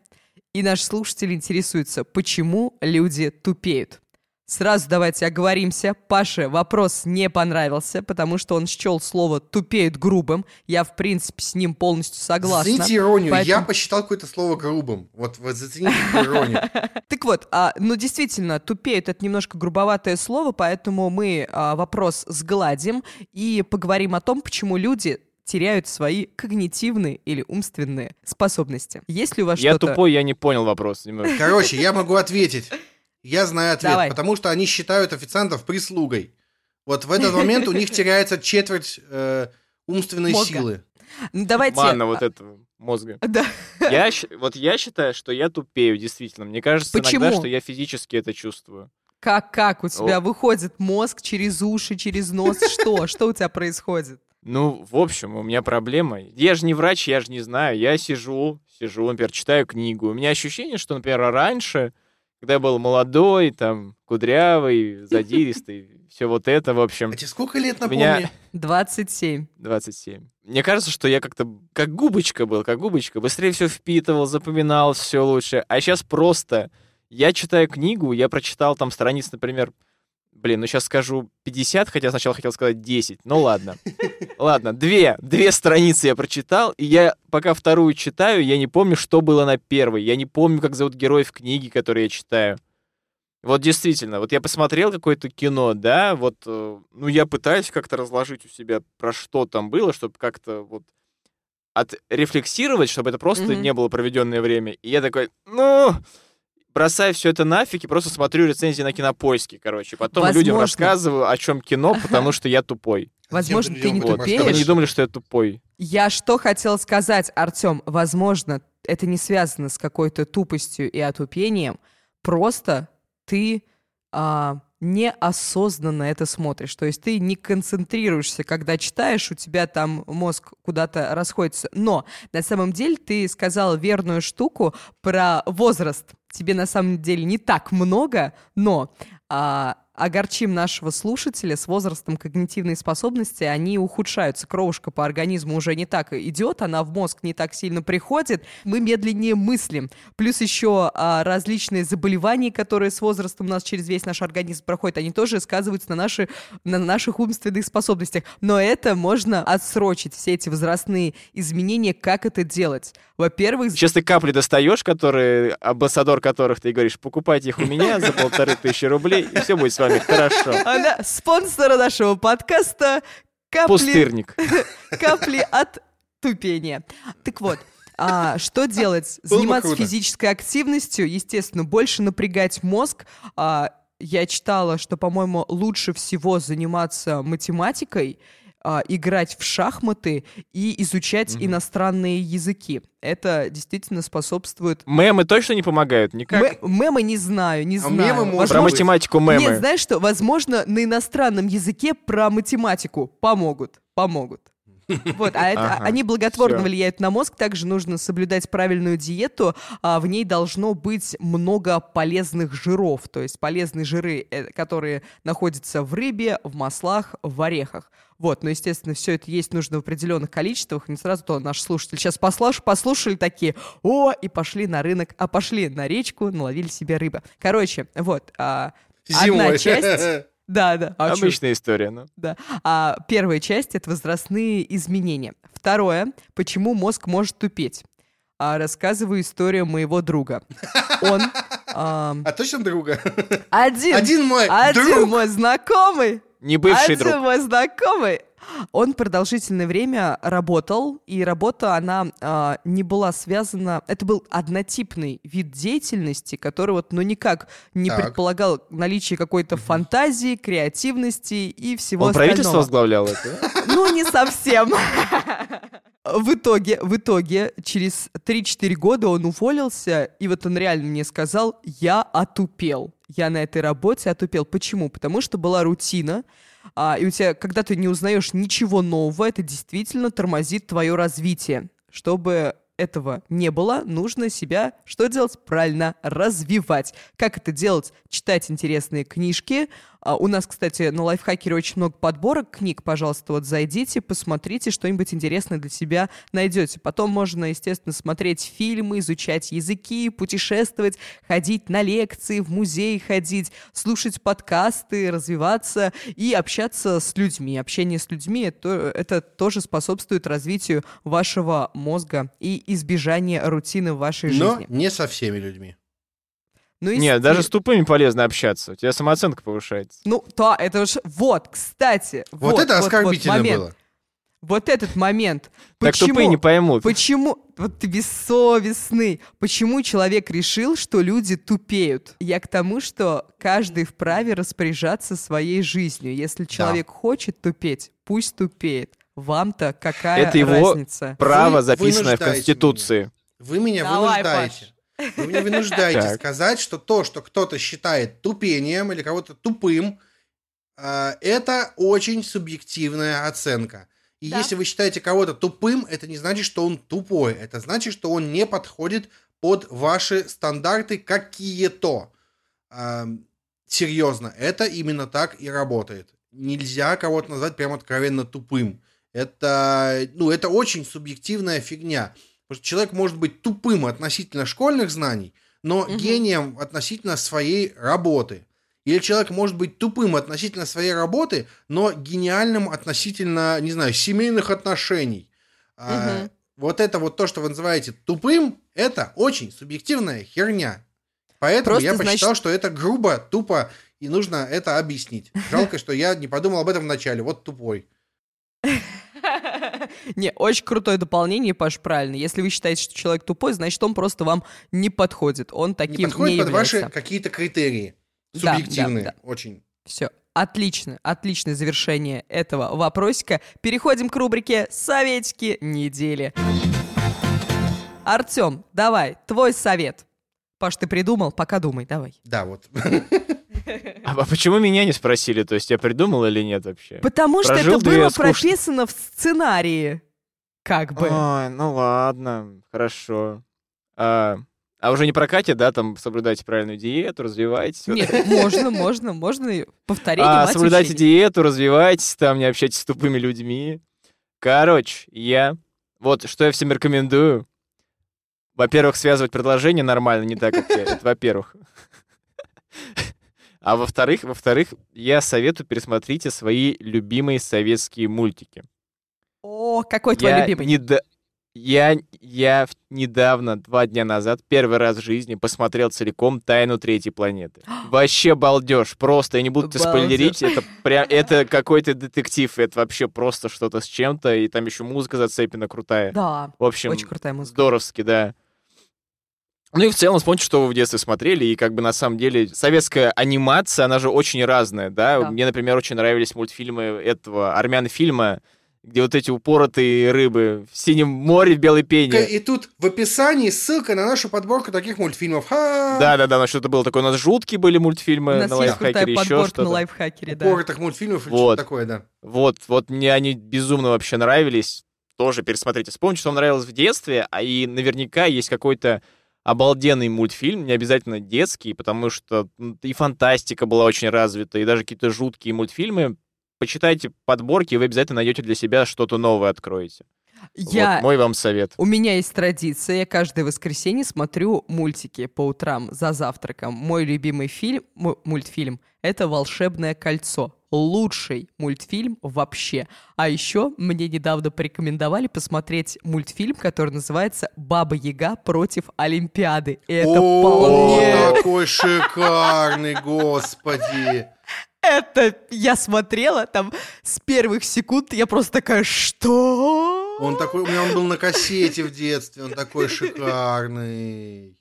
И наш слушатель интересуется, почему люди тупеют. Сразу давайте оговоримся. Паше вопрос не понравился, потому что он счел слово «тупеют» грубым. Я, в принципе, с ним полностью согласна. Зацените иронию. Поэтому... Я посчитал какое-то слово грубым. Вот, вот зацените иронию. Так вот, а, ну, действительно, «тупеют» — это немножко грубоватое слово, поэтому мы а, вопрос сгладим и поговорим о том, почему люди теряют свои когнитивные или умственные способности. Есть ли у вас я что-то... Я тупой, я не понял вопрос. Короче, я могу ответить. Я знаю ответ, Давай. потому что они считают официантов прислугой. Вот в этот момент у них теряется четверть э, умственной Мозга. силы. Ну, давайте... Манна вот этого мозга. Да. Я, вот я считаю, что я тупею, действительно. Мне кажется Почему? иногда, что я физически это чувствую. Как, как у тебя О. выходит мозг через уши, через нос? Что? Что у тебя происходит? Ну, в общем, у меня проблема. Я же не врач, я же не знаю. Я сижу, сижу, например, читаю книгу. У меня ощущение, что, например, раньше, когда я был молодой, там, кудрявый, задиристый, все вот это, в общем. А тебе сколько лет, напомни? Меня... 27. 27. Мне кажется, что я как-то как губочка был, как губочка. Быстрее все впитывал, запоминал все лучше. А сейчас просто... Я читаю книгу, я прочитал там страниц, например, Блин, ну сейчас скажу 50, хотя сначала хотел сказать 10. Ну ладно. Ладно, две. Две страницы я прочитал, и я пока вторую читаю, я не помню, что было на первой. Я не помню, как зовут героев книги, которые я читаю. Вот действительно, вот я посмотрел какое-то кино, да, вот, э, ну, я пытаюсь как-то разложить у себя, про что там было, чтобы как-то вот отрефлексировать, чтобы это просто mm-hmm. не было проведенное время. И я такой, ну, бросаю все это нафиг и просто смотрю рецензии на кинопоиске, короче. Потом Возможно. людям рассказываю, о чем кино, потому что я тупой. Возможно, ты не тупеешь. Они не думали, что я тупой. Я что хотел сказать, Артем, возможно, это не связано с какой-то тупостью и отупением, просто ты а, неосознанно это смотришь. То есть ты не концентрируешься, когда читаешь, у тебя там мозг куда-то расходится. Но на самом деле ты сказал верную штуку про возраст тебе на самом деле не так много, но а, огорчим нашего слушателя, с возрастом когнитивные способности, они ухудшаются. Кровушка по организму уже не так идет, она в мозг не так сильно приходит, мы медленнее мыслим. Плюс еще а, различные заболевания, которые с возрастом у нас через весь наш организм проходят, они тоже сказываются на, наши, на наших умственных способностях. Но это можно отсрочить, все эти возрастные изменения, как это делать. Во-первых... Сейчас ты капли достаешь, которые, амбассадор которых ты говоришь, покупайте их у меня за полторы тысячи рублей, и все будет с вами хорошо. Она спонсора нашего подкаста капли... Пустырник. Капли от тупения. Так вот, а, что делать? Заниматься физической активностью, естественно, больше напрягать мозг. А, я читала, что, по-моему, лучше всего заниматься математикой а, играть в шахматы и изучать угу. иностранные языки. Это действительно способствует... Мемы точно не помогают никак? М- мемы не знаю, не а знаю. Мемы Возможно... Про математику мемы. Нет, знаешь что? Возможно, на иностранном языке про математику помогут. Помогут. Вот, а это, ага, они благотворно все. влияют на мозг. Также нужно соблюдать правильную диету. А в ней должно быть много полезных жиров. То есть полезные жиры, э, которые находятся в рыбе, в маслах, в орехах. Вот, но, естественно, все это есть нужно в определенных количествах. Не сразу то наш слушатель сейчас послуш, послушали такие, о, и пошли на рынок, а пошли на речку, наловили себе рыбы. Короче, вот, а, одна часть... Да, да. Обычная история, ну. Да. А первая часть — это возрастные изменения. Второе — почему мозг может тупеть. А, рассказываю историю моего друга. Он... А, а точно друга? Один. Один мой Один друг. мой знакомый не бывший Один друг. мой знакомый. Он продолжительное время работал, и работа, она э, не была связана... Это был однотипный вид деятельности, который вот, ну, никак не так. предполагал наличие какой-то угу. фантазии, креативности и всего Он остального. правительство возглавлял это? Ну, не совсем. В итоге, в итоге, через 3-4 года он уволился, и вот он реально мне сказал, я отупел. Я на этой работе отупел. Почему? Потому что была рутина, а, и у тебя, когда ты не узнаешь ничего нового, это действительно тормозит твое развитие. Чтобы этого не было, нужно себя что делать? Правильно, развивать. Как это делать? Читать интересные книжки, у нас, кстати, на лайфхакере очень много подборок книг. Пожалуйста, вот зайдите, посмотрите, что-нибудь интересное для себя найдете. Потом можно, естественно, смотреть фильмы, изучать языки, путешествовать, ходить на лекции, в музей ходить, слушать подкасты, развиваться и общаться с людьми. Общение с людьми это, это тоже способствует развитию вашего мозга и избежанию рутины в вашей жизни. Но не со всеми людьми. Ну, Нет, даже с тупыми полезно общаться. У тебя самооценка повышается. Ну, то, это уж... Вот, кстати. Вот, вот это оскорбительно вот, вот момент. было. Вот этот момент. Так почему, тупые не поймут. Почему, вот ты бессовестный, почему человек решил, что люди тупеют? Я к тому, что каждый вправе распоряжаться своей жизнью. Если человек да. хочет тупеть, пусть тупеет. Вам-то какая Это его разница? право, записанное в Конституции. Меня. Вы меня Давай, вынуждаете. Паш. Вы меня вынуждаете сказать, что то, что кто-то считает тупением или кого-то тупым, а, это очень субъективная оценка. И да. если вы считаете кого-то тупым, это не значит, что он тупой. Это значит, что он не подходит под ваши стандарты какие-то. серьезно, это именно так и работает. Нельзя кого-то назвать прям откровенно тупым. Это, ну, это очень субъективная фигня. Потому что человек может быть тупым относительно школьных знаний, но угу. гением относительно своей работы. Или человек может быть тупым относительно своей работы, но гениальным относительно, не знаю, семейных отношений. Угу. А, вот это вот то, что вы называете тупым, это очень субъективная херня. Поэтому Просто, я посчитал, значит... что это грубо, тупо, и нужно это объяснить. Жалко, что я не подумал об этом вначале. Вот тупой. Не, очень крутое дополнение, Паш, правильно. Если вы считаете, что человек тупой, значит, он просто вам не подходит. Он таким не подходит не под является. ваши какие-то критерии. Субъективные. Да, да, да. Очень. Все. Отлично, отличное завершение этого вопросика. Переходим к рубрике «Советики недели». Артем, давай, твой совет. Паш, ты придумал? Пока думай, давай. Да, вот. А, почему меня не спросили? То есть я придумал или нет вообще? Потому что Прожил это было прописано в сценарии. Как бы. Ой, ну ладно, хорошо. А, А уже не прокатит, да, там соблюдайте правильную диету, развивайтесь. Нет, можно, можно, можно повторить. А, соблюдайте диету, развивайтесь, там не общайтесь с тупыми людьми. Короче, я... Вот, что я всем рекомендую. Во-первых, связывать предложение нормально, не так, как я. Это во-первых. А во-вторых, во-вторых, я советую пересмотрите свои любимые советские мультики. О, какой твой я любимый? Не Я, я недавно, два дня назад, первый раз в жизни посмотрел целиком «Тайну третьей планеты». Вообще балдеж, просто, я не буду тебе спойлерить, это, прям, это какой-то детектив, это вообще просто что-то с чем-то, и там еще музыка зацепена крутая. Да, в общем, очень крутая музыка. Здоровски, да. Ну и в целом вспомните, что вы в детстве смотрели, и как бы на самом деле советская анимация, она же очень разная, да? да. Мне, например, очень нравились мультфильмы этого армян фильма где вот эти упоротые рыбы в синем море в белой пене. И тут в описании ссылка на нашу подборку таких мультфильмов. Да-да-да, но что-то было такое. У нас жуткие были мультфильмы У нас на лайфхакере, еще что-то. на лайфхакере, да. Упоротых мультфильмов вот. что такое, да. Вот, вот мне они безумно вообще нравились. Тоже пересмотрите. Вспомните, что вам нравилось в детстве, а и наверняка есть какой-то обалденный мультфильм, не обязательно детский, потому что и фантастика была очень развита, и даже какие-то жуткие мультфильмы. Почитайте подборки, и вы обязательно найдете для себя что-то новое откроете. Я... Вот мой вам совет. У меня есть традиция, я каждое воскресенье смотрю мультики по утрам за завтраком. Мой любимый фильм, мультфильм — это «Волшебное кольцо» лучший мультфильм вообще. А еще мне недавно порекомендовали посмотреть мультфильм, который называется «Баба Яга против Олимпиады». И это О, вполне... какой шикарный, господи! Это я смотрела там с первых секунд, я просто такая, что? Он такой, у меня он был на кассете в детстве, он такой шикарный.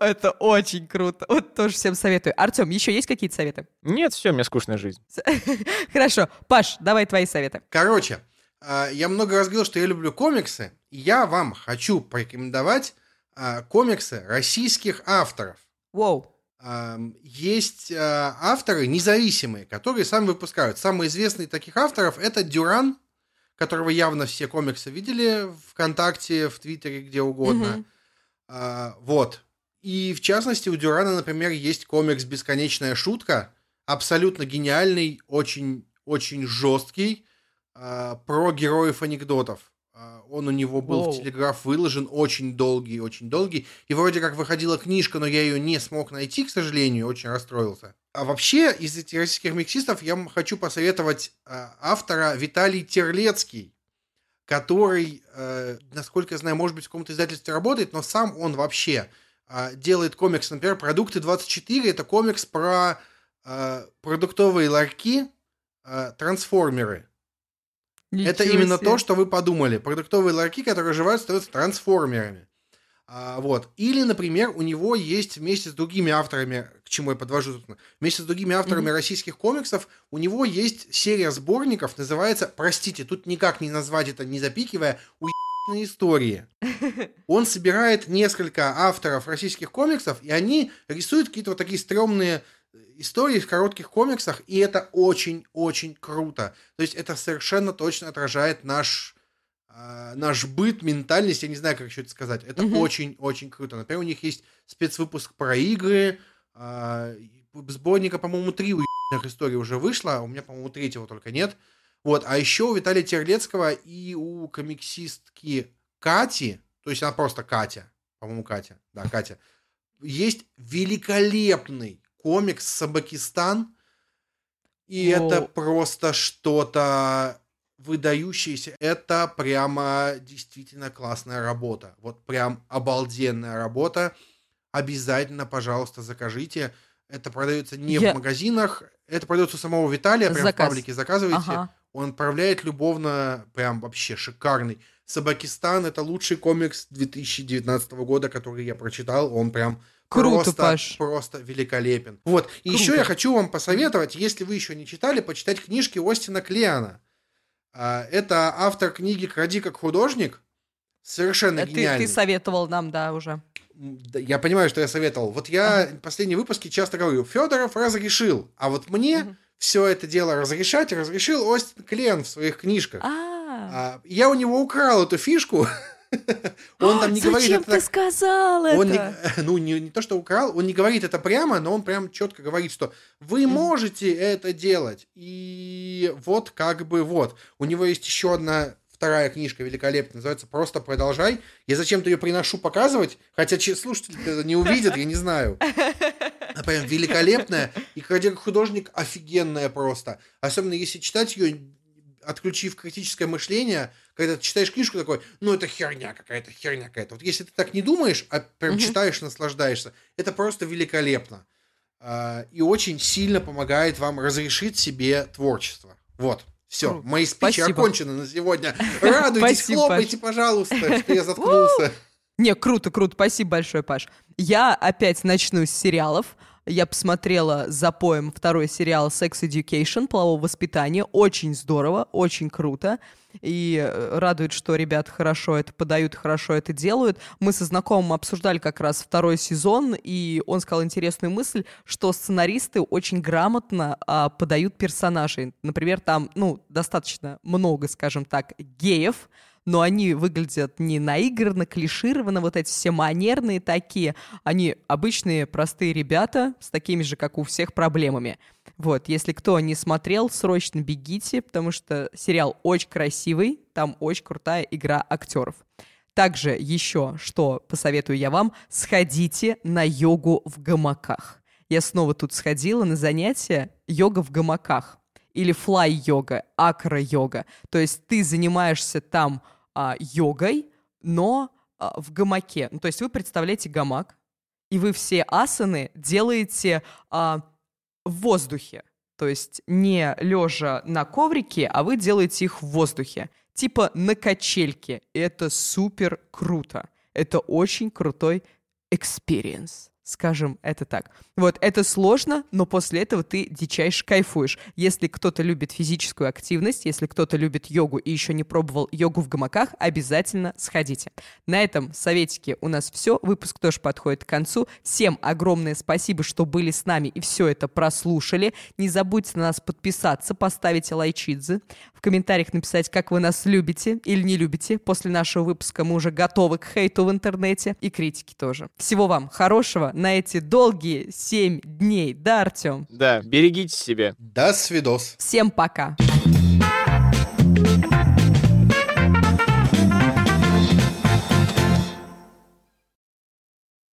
Это очень круто. Вот тоже всем советую. Артем, еще есть какие-то советы? Нет, все, у меня скучная жизнь. Хорошо. Паш, давай твои советы. Короче, а, я много раз говорил, что я люблю комиксы. Я вам хочу порекомендовать а, комиксы российских авторов. Воу. Есть а, авторы независимые, которые сами выпускают. Самый известный таких авторов это Дюран, которого явно все комиксы видели ВКонтакте, в Твиттере, где угодно. Угу. А, вот. И в частности, у Дюрана, например, есть комикс «Бесконечная шутка», абсолютно гениальный, очень, очень жесткий, а, про героев анекдотов. А, он у него был Воу. в Телеграф выложен, очень долгий, очень долгий. И вроде как выходила книжка, но я ее не смог найти, к сожалению, очень расстроился. А вообще, из этих российских миксистов я хочу посоветовать э, автора Виталий Терлецкий, который, э, насколько я знаю, может быть, в каком-то издательстве работает, но сам он вообще э, делает комикс, например, «Продукты 24». Это комикс про э, продуктовые ларьки, трансформеры. Ничего Это именно себе. то, что вы подумали. Продуктовые ларьки, которые оживают, становятся трансформерами. А, вот. Или, например, у него есть вместе с другими авторами, к чему я подвожу, собственно, вместе с другими авторами mm-hmm. российских комиксов, у него есть серия сборников, называется, простите, тут никак не назвать это, не запикивая, уебанные истории. Он собирает несколько авторов российских комиксов, и они рисуют какие-то вот такие стрёмные истории в коротких комиксах, и это очень-очень круто. То есть это совершенно точно отражает наш, э, наш быт, ментальность, я не знаю, как еще это сказать. Это очень-очень круто. Например, у них есть спецвыпуск про игры, э, сборника, по-моему, три уебных историй уже вышло, у меня, по-моему, третьего только нет. Вот, а еще у Виталия Терлецкого и у комиксистки Кати, то есть она просто Катя, по-моему, Катя, да, Катя, есть великолепный комикс Собакистан. И О. это просто что-то выдающееся. Это прямо действительно классная работа. Вот прям обалденная работа. Обязательно, пожалуйста, закажите. Это продается не Я... в магазинах, это продается у самого Виталия, прям Заказ. в паблике заказывайте. Ага. Он отправляет любовно, прям вообще шикарный. Собакистан это лучший комикс 2019 года, который я прочитал. Он прям Круто, просто, Паш. просто великолепен. Вот. И еще я хочу вам посоветовать, если вы еще не читали, почитать книжки Остина Клеана. А, это автор книги «Кради как художник». Совершенно ты, гениальный. Ты советовал нам, да, уже. Я понимаю, что я советовал. Вот я ага. последние выпуски часто говорю, Федоров разрешил, а вот мне угу. все это дело разрешать разрешил Остин Клен в своих книжках. А-а-а. Я у него украл эту фишку, Он там не говорит... Зачем ты сказал это? Он не, ну, не, не то, что украл, он не говорит это прямо, но он прям четко говорит, что вы можете это делать. И вот как бы вот. У него есть еще одна вторая книжка великолепная, называется «Просто продолжай». Я зачем-то ее приношу показывать, хотя слушатели это не увидят, я не знаю. Она прям великолепная, и художник офигенная просто. Особенно если читать ее, отключив критическое мышление, когда ты читаешь книжку такой, ну это херня какая-то, херня какая-то. Вот если ты так не думаешь, а прям угу. читаешь, наслаждаешься, это просто великолепно. А, и очень сильно помогает вам разрешить себе творчество. Вот. Все, Круто. мои спичи Спасибо. окончены на сегодня. Радуйтесь, Спасибо, хлопайте, Паш. пожалуйста, что я заткнулся. Не, круто, круто. Спасибо большое, Паш. Я опять начну с сериалов. Я посмотрела за поем второй сериал Sex Education, полового воспитания. Очень здорово, очень круто. И э, радует, что ребят хорошо это подают, хорошо это делают. Мы со знакомым обсуждали как раз второй сезон, и он сказал интересную мысль, что сценаристы очень грамотно а, подают персонажей. Например, там, ну, достаточно много, скажем так, геев, но они выглядят не наигранно, клишированно, вот эти все манерные такие. Они обычные, простые ребята с такими же, как у всех, проблемами. Вот, если кто не смотрел, срочно бегите, потому что сериал очень красивый, там очень крутая игра актеров. Также еще, что посоветую я вам, сходите на йогу в гамаках. Я снова тут сходила на занятия йога в гамаках или флай-йога, акро-йога. То есть ты занимаешься там а, йогой, но а, в гамаке. Ну, то есть вы представляете гамак, и вы все асаны делаете а, в воздухе. То есть не лежа на коврике, а вы делаете их в воздухе. Типа на качельке. Это супер круто. Это очень крутой experience. Скажем это так. Вот, это сложно, но после этого ты дичайше кайфуешь. Если кто-то любит физическую активность, если кто-то любит йогу и еще не пробовал йогу в гамаках, обязательно сходите. На этом советики у нас все. Выпуск тоже подходит к концу. Всем огромное спасибо, что были с нами и все это прослушали. Не забудьте на нас подписаться, поставить лайчидзы, в комментариях написать, как вы нас любите или не любите. После нашего выпуска мы уже готовы к хейту в интернете и критике тоже. Всего вам хорошего на эти долгие семь дней. Да, Артем? Да, берегите себя. До свидос. Всем пока.